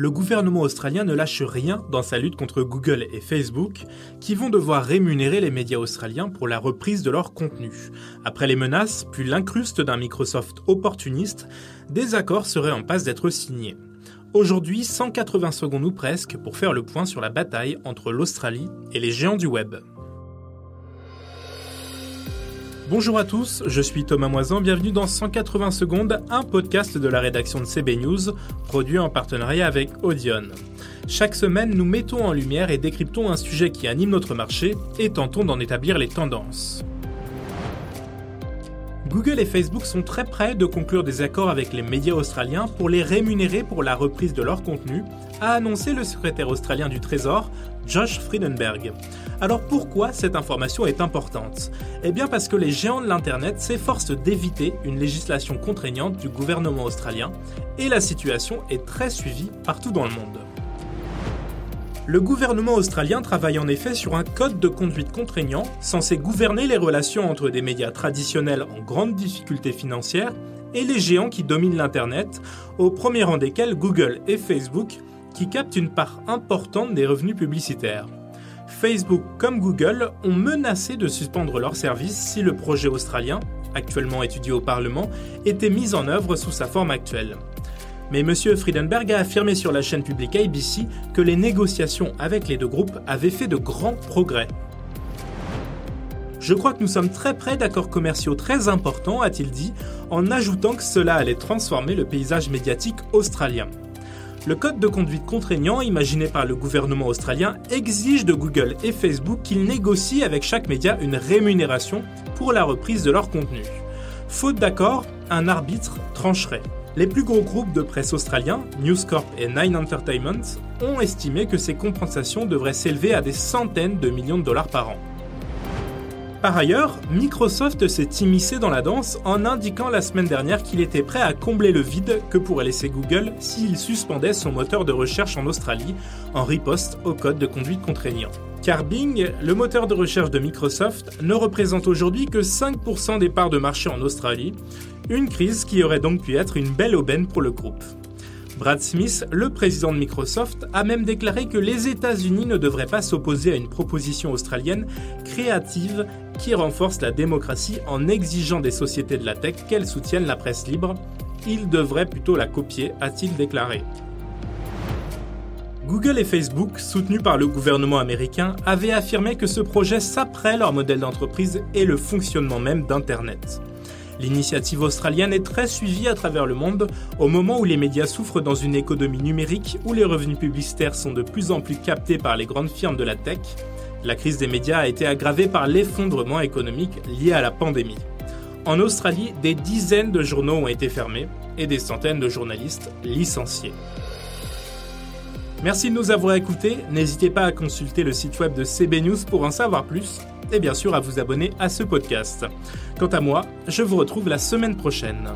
le gouvernement australien ne lâche rien dans sa lutte contre Google et Facebook, qui vont devoir rémunérer les médias australiens pour la reprise de leur contenu. Après les menaces, puis l'incruste d'un Microsoft opportuniste, des accords seraient en passe d'être signés. Aujourd'hui, 180 secondes ou presque pour faire le point sur la bataille entre l'Australie et les géants du web. Bonjour à tous, je suis Thomas Moisan, bienvenue dans 180 secondes, un podcast de la rédaction de CB News, produit en partenariat avec Audion. Chaque semaine, nous mettons en lumière et décryptons un sujet qui anime notre marché et tentons d'en établir les tendances. Google et Facebook sont très près de conclure des accords avec les médias australiens pour les rémunérer pour la reprise de leur contenu, a annoncé le secrétaire australien du Trésor, Josh Friedenberg. Alors pourquoi cette information est importante? Eh bien parce que les géants de l'Internet s'efforcent d'éviter une législation contraignante du gouvernement australien et la situation est très suivie partout dans le monde. Le gouvernement australien travaille en effet sur un code de conduite contraignant censé gouverner les relations entre des médias traditionnels en grande difficulté financière et les géants qui dominent l'Internet, au premier rang desquels Google et Facebook, qui captent une part importante des revenus publicitaires. Facebook comme Google ont menacé de suspendre leurs services si le projet australien, actuellement étudié au Parlement, était mis en œuvre sous sa forme actuelle. Mais M. Friedenberg a affirmé sur la chaîne publique ABC que les négociations avec les deux groupes avaient fait de grands progrès. Je crois que nous sommes très près d'accords commerciaux très importants, a-t-il dit, en ajoutant que cela allait transformer le paysage médiatique australien. Le code de conduite contraignant imaginé par le gouvernement australien exige de Google et Facebook qu'ils négocient avec chaque média une rémunération pour la reprise de leur contenu. Faute d'accord, un arbitre trancherait. Les plus gros groupes de presse australiens, News Corp et Nine Entertainment, ont estimé que ces compensations devraient s'élever à des centaines de millions de dollars par an. Par ailleurs, Microsoft s'est immiscé dans la danse en indiquant la semaine dernière qu'il était prêt à combler le vide que pourrait laisser Google s'il suspendait son moteur de recherche en Australie en riposte au code de conduite contraignant. Car Bing, le moteur de recherche de Microsoft, ne représente aujourd'hui que 5% des parts de marché en Australie, une crise qui aurait donc pu être une belle aubaine pour le groupe. Brad Smith, le président de Microsoft, a même déclaré que les États-Unis ne devraient pas s'opposer à une proposition australienne créative qui renforce la démocratie en exigeant des sociétés de la tech qu'elles soutiennent la presse libre. Ils devraient plutôt la copier, a-t-il déclaré. Google et Facebook, soutenus par le gouvernement américain, avaient affirmé que ce projet saperait leur modèle d'entreprise et le fonctionnement même d'Internet. L'initiative australienne est très suivie à travers le monde au moment où les médias souffrent dans une économie numérique où les revenus publicitaires sont de plus en plus captés par les grandes firmes de la tech. La crise des médias a été aggravée par l'effondrement économique lié à la pandémie. En Australie, des dizaines de journaux ont été fermés et des centaines de journalistes licenciés. Merci de nous avoir écoutés. N'hésitez pas à consulter le site web de CB News pour en savoir plus et bien sûr à vous abonner à ce podcast. Quant à moi, je vous retrouve la semaine prochaine.